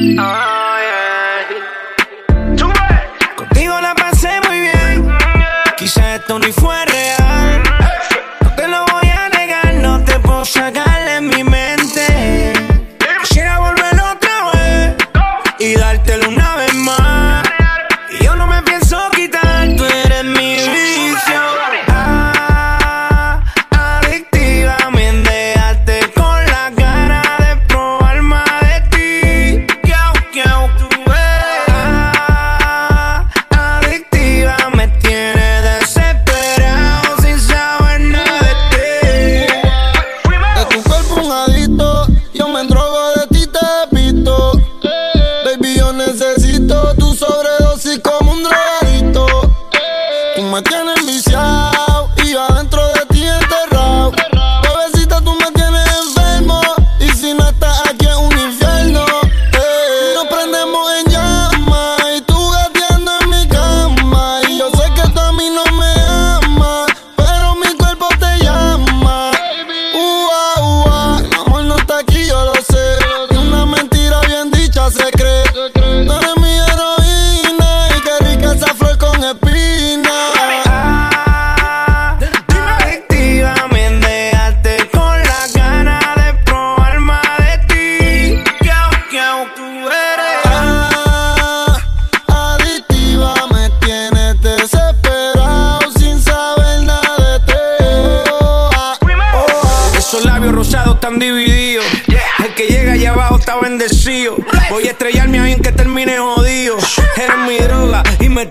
Uh.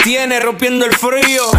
tiene rompiendo el frío.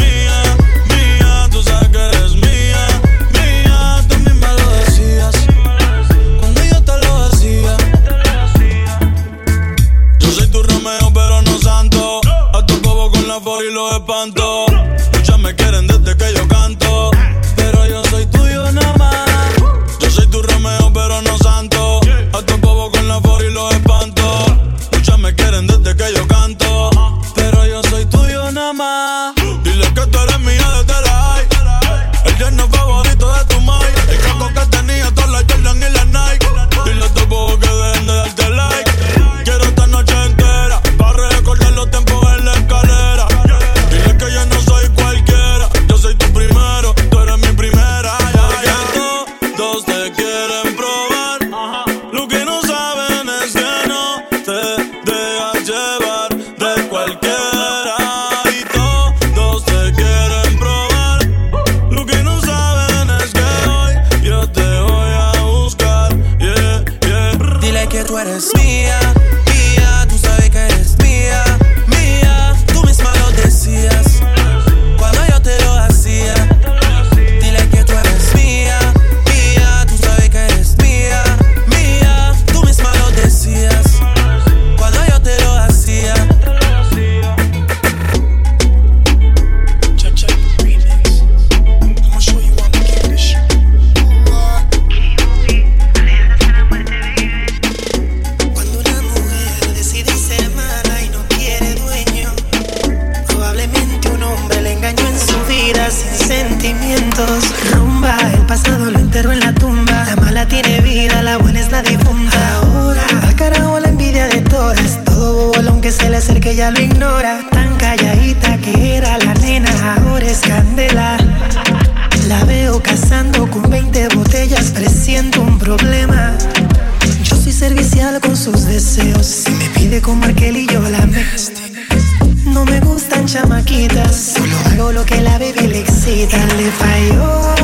Lo que la baby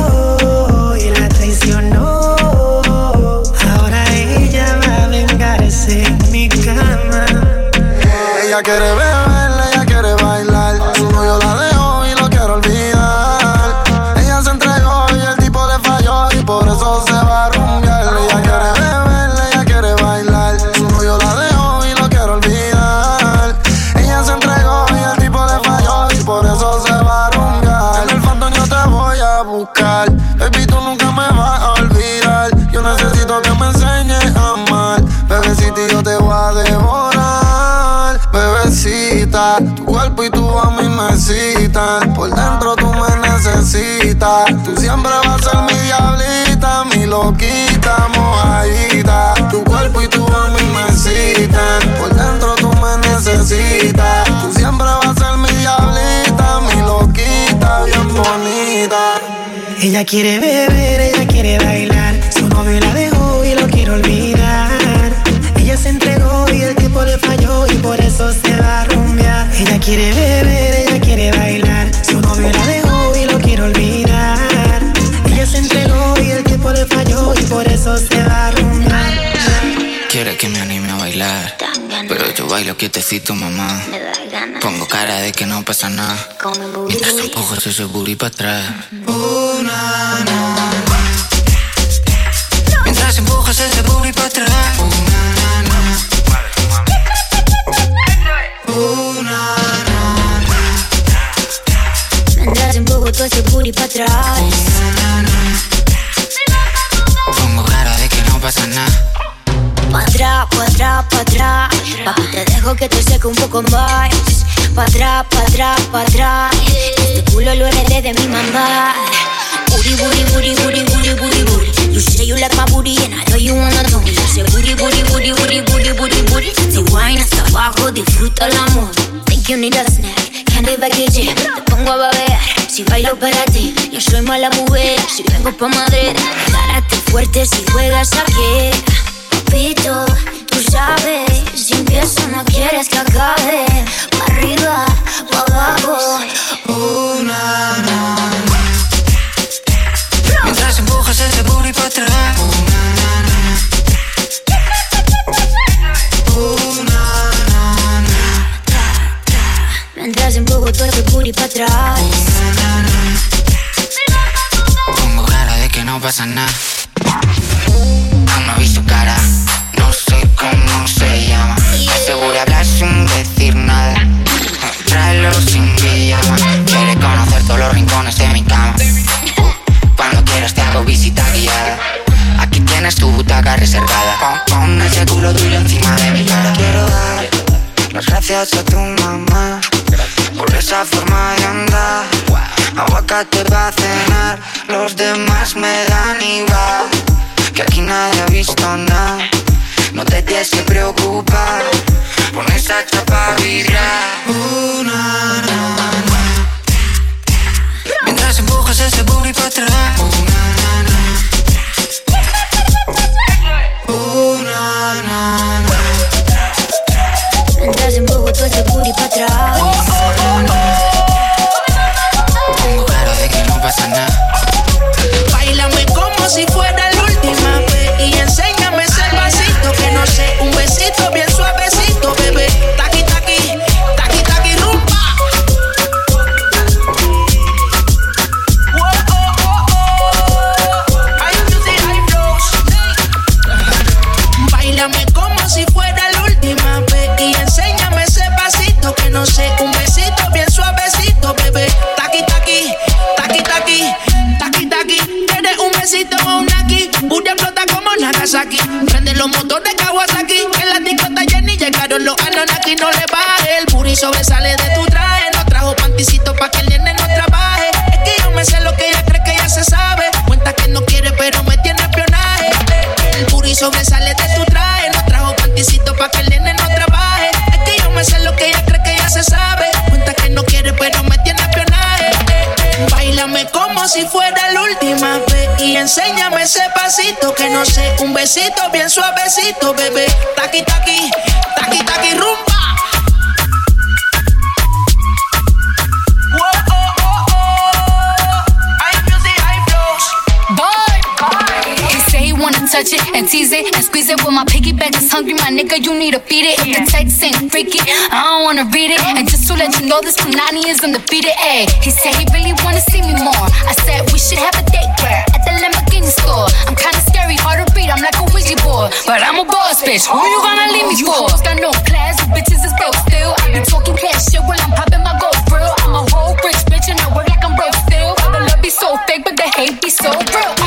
Ella quiere beber, ella quiere bailar. Su novio la dejó y lo quiere olvidar. Ella se entregó y el tipo le falló y por eso se va a rumbear. Ella quiere beber, Pero yo bailo quietecito, mamá. Pongo cara de que no pasa nada. Mientras empujo ese booty para atrás. Mientras empujas ese booty para atrás. Mientras empujo todo ese booty para atrás. Un poco más. Pa' atrás, pa' atrás, pa' atrás. Este culo lo heredé de mi mamá. Booty, booty, booty, booty, booty, booty, booty. You say you like my booty and I know you wanna know. You say booty, booty, booty, booty, booty, booty, booty. Si wine hasta abajo, disfruta el amor. Think you need a snack, candy package. Te pongo a babear, si bailo para ti. Yo soy mala mujer, si vengo pa' Madrid. Gárate fuerte si juegas aquí. Pito, tú sabes, empiezo no quieres que acabe. Pa' arriba, pa' abajo. Mientras empujas ese booty para atrás. Mientras empujo todo ese booty pa' atrás. Pongo cara de que no pasa nada. A tu mamá por esa forma de andar. Aguacate va a cenar, los demás me dan igual. Que aquí nadie ha visto nada. No te tienes preocupar, pon esa chapa a vibrar. Uh, na. Mientras empujas ese booty para atrás. He said he really wanna see me more. I said we should have a date where at the Lamborghini store. I'm kinda scary, hard to read. I'm like a Ouija board, but I'm a boss bitch. Who you gonna leave me for? Got no class, you bitches is broke still. I be talking cash shit while I'm popping my grill. I'm a whole rich bitch and I work like I'm broke still. The love be so fake, but the hate be so real.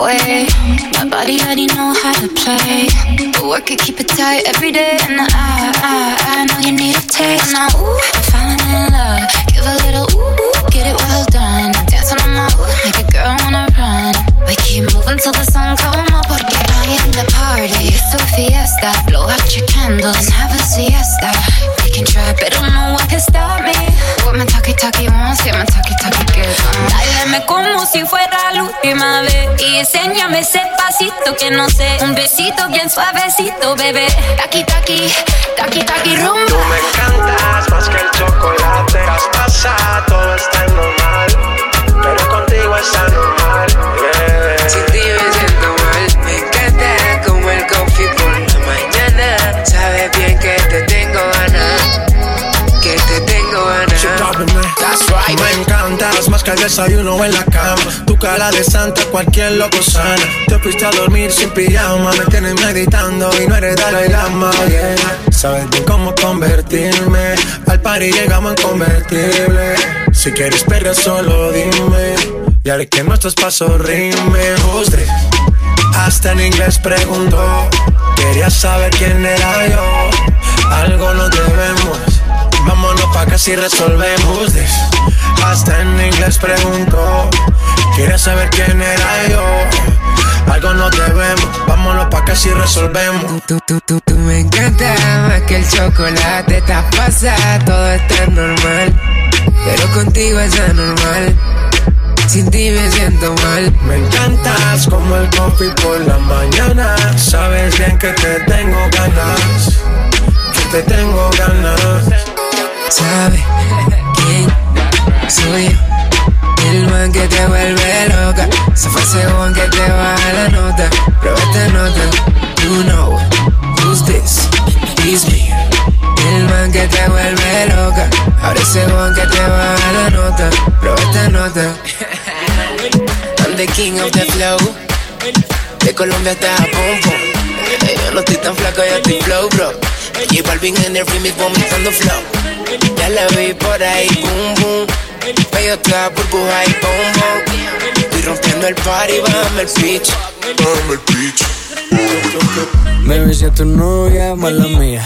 Way. My body already know how to play. But work it, keep it tight every day. And I, I, I know you need a taste. Now, ooh, I'm falling in love. Give a little ooh, get it well done. Dancing on my ooh, make a girl wanna run. We keep moving till the sun come up. Porque I am the party. It's a fiesta. Blow out your candles and have a siesta. We can try, but don't know what can stop me. What my talkie talkie wants, get my talkie talkie gets on. Báilame como si fuera la última vez y enséñame ese pasito que no sé, un besito bien suavecito, bebé. Taqui taqui, taqui taqui rumba. Tú me encantas más que el chocolate. Traspasa, todo está normal, pero contigo está normal. Que el desayuno en la cama. Tu cara de santa, cualquier loco sana. Te fuiste a dormir sin pijama, me tienes meditando y no eres Dalai Lama. Yeah. Sabes bien cómo convertirme. Al party llegamos en convertible. Si quieres perder, solo dime. Y haré que nuestros pasos rimen. This? Hasta en inglés preguntó. Quería saber quién era yo. Algo nos debemos. Vámonos pa' que si resolvemos this. Hasta en inglés preguntó. Quería saber quién era yo. Algo nos debemos. Vámonos pa' que si resolvemos. Tú, tú, tú, tú me encanta más que el chocolate. Estás pasada, todo está normal. Pero contigo es anormal. Sin ti me siento mal. Me encantas como el coffee por la mañana. Sabes bien que te tengo ganas. Que te tengo ganas. ¿Sabe Se fue ese one que te baja la nota. Prueba esta nota. You know who's this? It's me. El man que te vuelve loca. Ahora one que te baja la nota. Prueba esta nota. I'm the king of the flow. De Colombia hasta Japón, pum. Yo no estoy tan flaco, yo estoy flow, bro. J Balvin en el remix vomitando flow. Ya la vi por ahí, boom, boom. Medio toda burbuja y boom, boom. Rompiendo el party, bájame el pitch. Bájame el pitch. Me besé a tu novia, mala mía.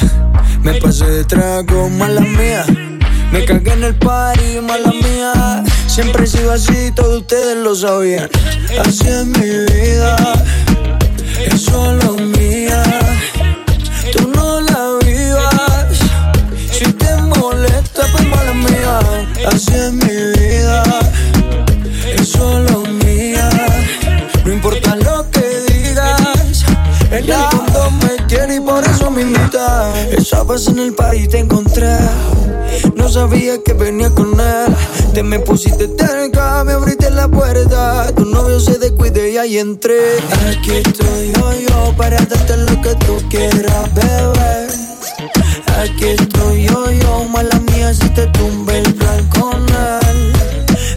Me pasé de trago, mala mía. Me cagué en el party, mala mía. Siempre he sido así, todos ustedes lo sabían. Así es mi vida, es solo mía. Tú no la vivas. Si te molesta, pues mala mía. Así es mi vida, es solo mía. No importa lo que digas, en el fondo me quiere y por eso me invita. Esa vez en el país te encontré. No sabía que venía con él. Te me pusiste cerca, me abriste la puerta. Tu novio se descuide y ahí entré. Aquí estoy yo, yo, para darte lo que tú quieras, bebé. Aquí estoy yo, yo, mala mía, si te tumbe el plan con él.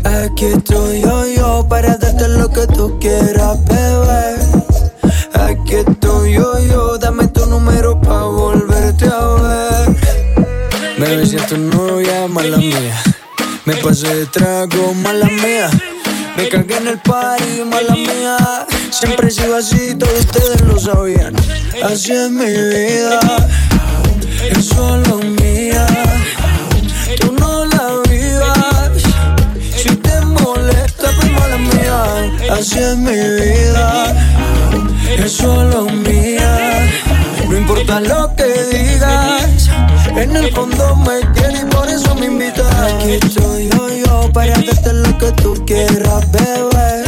Aquí estoy yo, yo, para darte lo que tú quieras, bebé. Aquí estoy yo, yo, dame tu número pa' volverte a ver. Bebé, si es tu novia, mala mía. Me pasé de trago, mala mía. Me cagué en el party, mala mía. Siempre he sido así, todos ustedes lo sabían. Así es mi vida, es solo mía. Así es mi vida, es solo mía. No importa lo que digas, en el fondo me tienes y por eso me invitas. Aquí estoy yo, yo para darte lo que tú quieras, bebé.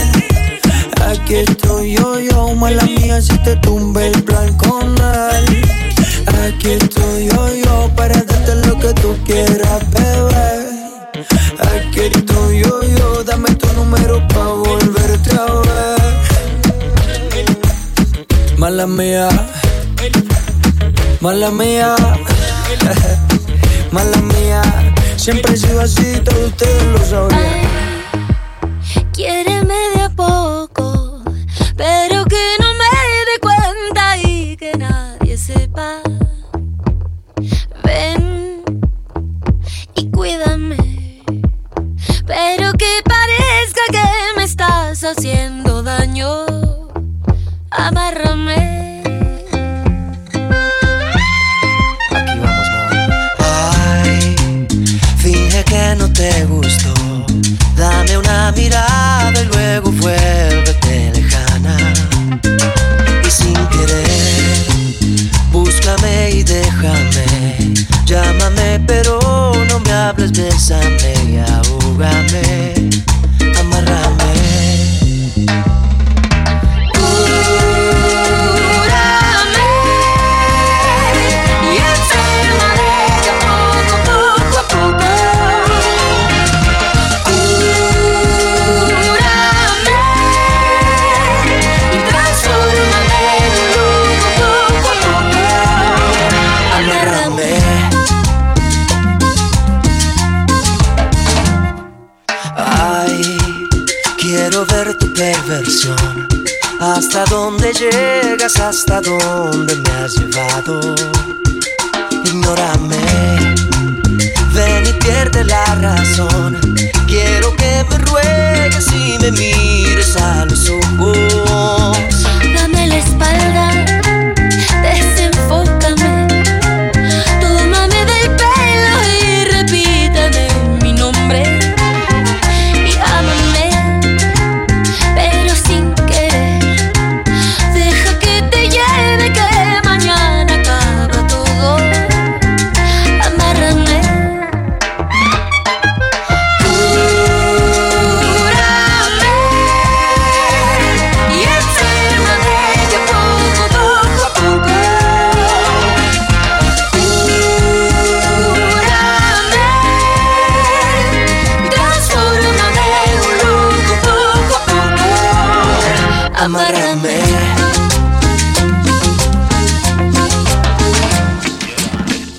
Aquí estoy yo, yo, mala mía, si te tumbe el plan con él. Aquí estoy yo, yo para darte lo que tú quieras, bebé. mía, mala mía, mala mía. Siempre he sido así, todos ustedes lo sabían. quiere quiéreme de a poco, pero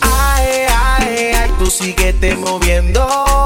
Ay, ay, ay, tú te moviendo.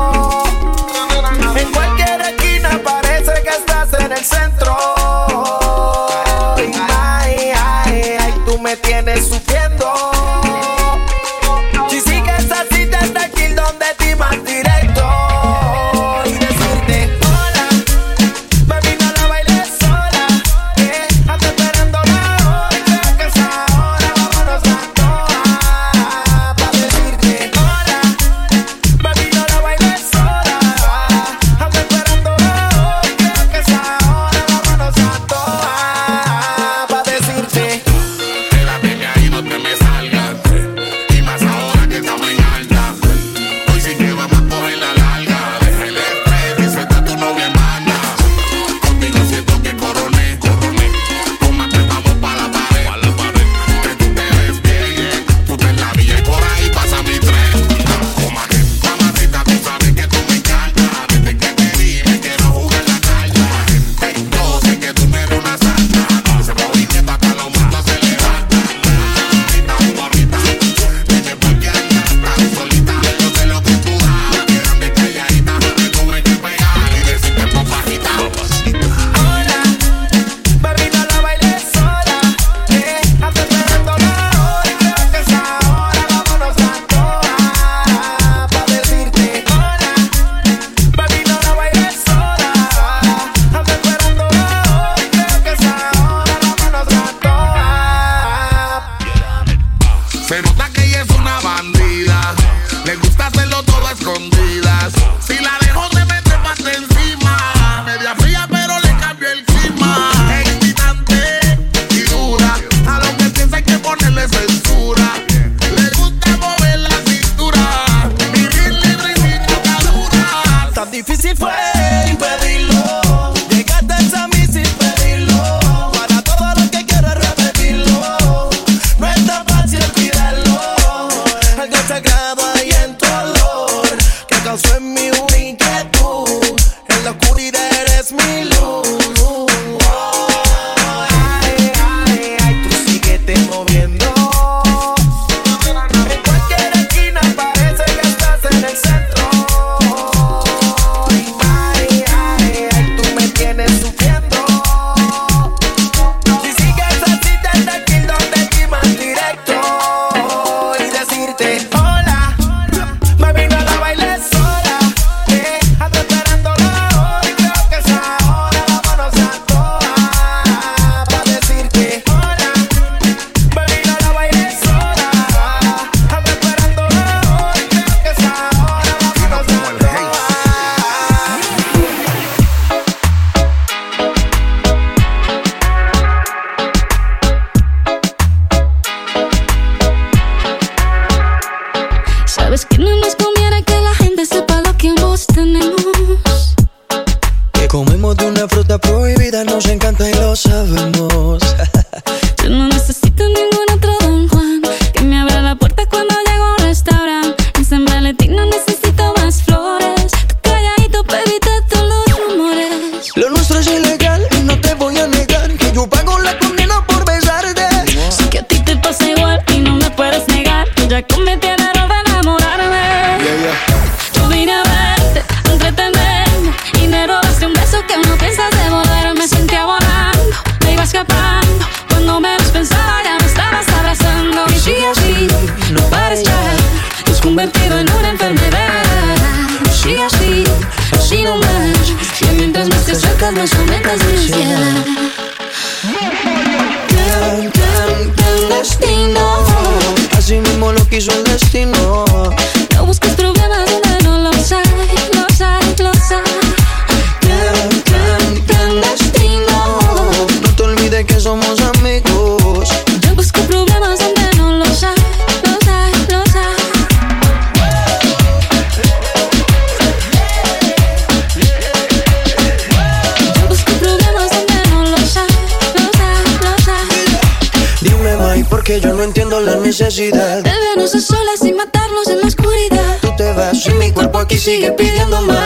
necesidad a solas y matarnos en la oscuridad. Tú te vas y mi cuerpo aquí sigue pidiendo más.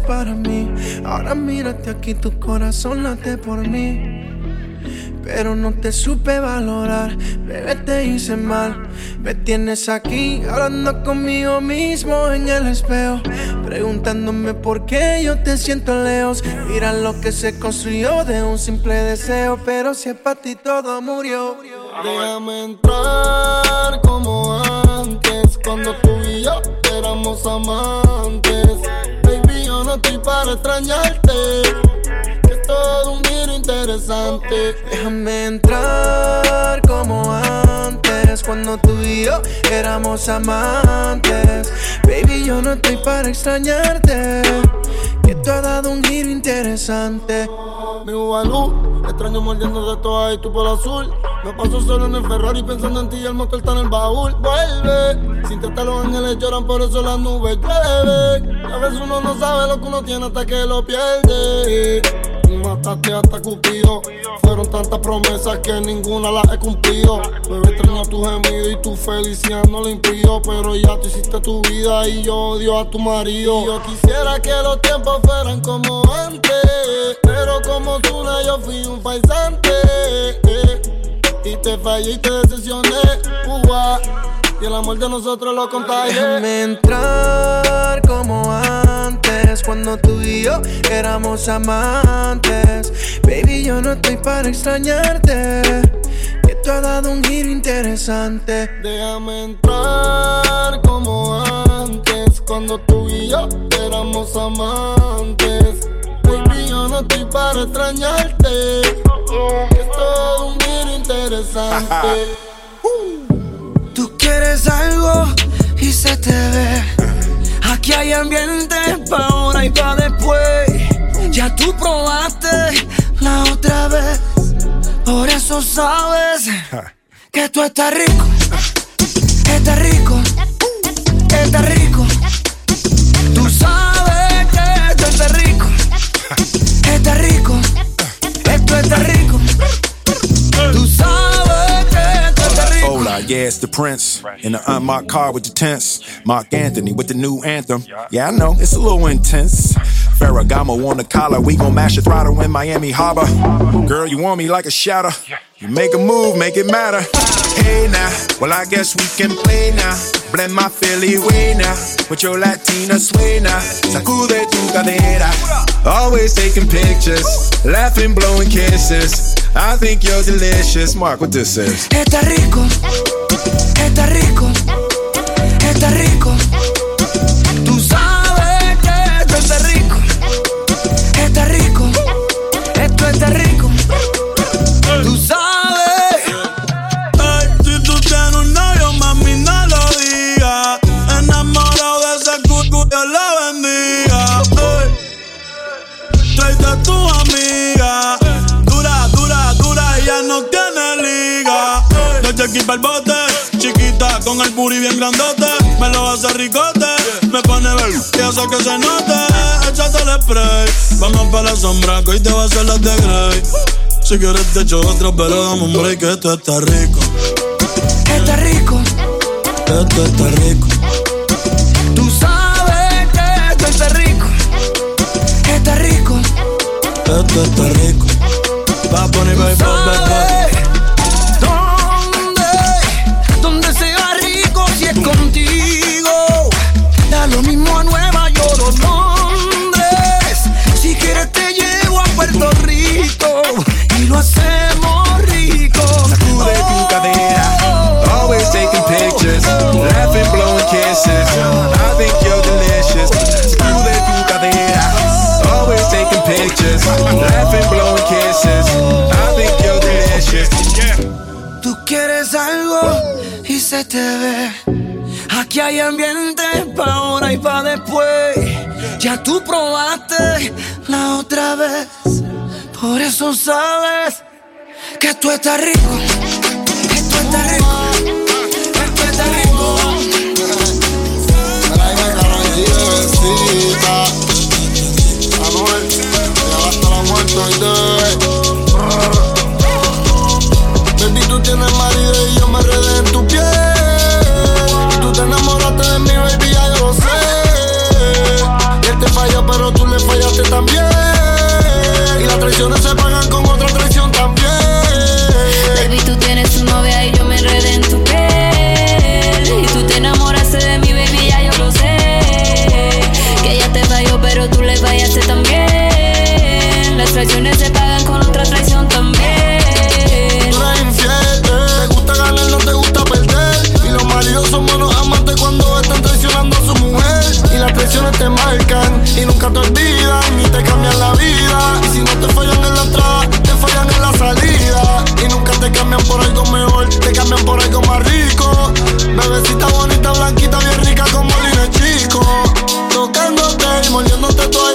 Para mí. Ahora mírate aquí, tu corazón late por mí. Pero no te supe valorar, bebé te hice mal. Me tienes aquí hablando conmigo mismo en el espejo. Preguntándome por qué yo te siento lejos. Mira lo que se construyó de un simple deseo. Pero si es para ti todo murió. Déjame entrar como antes, cuando tú y yo éramos amantes. No estoy para extrañarte, que es todo un giro interesante. Déjame entrar como antes, cuando tú y yo éramos amantes. Baby, yo no estoy para extrañarte, tú has dado un giro interesante. Mi Ubalú, extraño mordiendo de todas y tú por azul. Me paso solo en el Ferrari pensando en ti y el motor está en el baúl. Vuelve, sin tratar los ángeles lloran, por eso las nubes llueven. A veces uno no sabe lo que uno tiene hasta que lo pierde. Mataste hasta Cupido. Fueron tantas promesas que ninguna las he cumplido. Bebé extraño tu gemido y tu felicidad no lo impido. Pero ya tú hiciste tu vida y yo odio a tu marido. Yo quisiera que los tiempos fueran como antes. Pero como Zuna yo fui un paisante. eh. Y te fallé y te decepcioné. Uva. Y el amor de nosotros lo contagié. Déjame entrar como antes, cuando tú y yo éramos amantes. Baby, yo no estoy para extrañarte, que tú has dado un giro interesante. Déjame entrar como antes, cuando tú y yo éramos amantes. Baby, yo no estoy para extrañarte, que es todo un giro interesante. Tú quieres algo y se te ve. Aquí hay ambiente pa' ahora y pa' después. Ya tú probaste la otra vez. Por eso sabes que tú estás rico. Estás rico. Estás rico. Tú sabes que tú estás rico. Estás rico. Esto está rico. Yeah, it's the Prince. In the unmarked car with the tents. Mark Anthony with the new anthem. Yeah, I know, it's a little intense. Ferragamo on the collar, we gon' mash your throttle in Miami Harbor. Girl, you want me like a shadow. You make a move, make it matter. Hey now, well, I guess we can play now. Blend my Philly way now. With your Latina sway now. Sacude tu cadera. Always taking pictures. Laughing, blowing kisses. I think you're delicious. Mark, what this is. Está rico, está rico, está rico. Booty bien grandote. Me lo hace ricote, me pone ver y hace que se note. Échate el spray, vamos para la sombra, que hoy te va a hacer la de Grey. Si quieres te echo otro, pero dame un break, que esto está rico. Está rico, Esto está rico. tú sabes que esto está rico, está rico. Esto está rico. Va a poner baby, baby. Ya tú probaste la otra vez. Por eso sabes que esto está rico. Esto está rico. Esto está rico. hasta la muerte hoy te Baby, tú tienes marido Y las traiciones se pagan con otra traición también. Baby, tú tienes tu novia y yo me enredé en tu piel. Y tú te enamoraste de mi baby, ya yo lo sé. Que ella te falló, pero tú le fallaste también. Las traiciones se pagan con otra traición también. Tú eres infiel, eh. te gusta ganar, no te gusta perder. Y los maridos son buenos amantes cuando están traicionando a su mujer. Y las traiciones te marcan y nunca te olvidas te cambian la vida. Y si no te fallan en la entrada, te fallan en la salida. Y nunca te cambian por algo mejor, te cambian por algo más rico. Bebecita bonita, blanquita, bien rica como Lina Chico. Tocándote y mordiéndote todo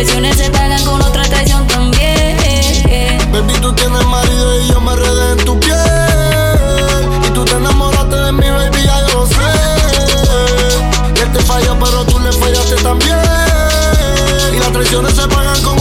Las traiciones se pagan con otra traición también. Baby, tú tienes marido y yo me redé en tu piel. Y tú te enamoraste de mi baby, ya yo lo sé. Él te falla, pero tú le fallaste también. Y las traiciones se pagan con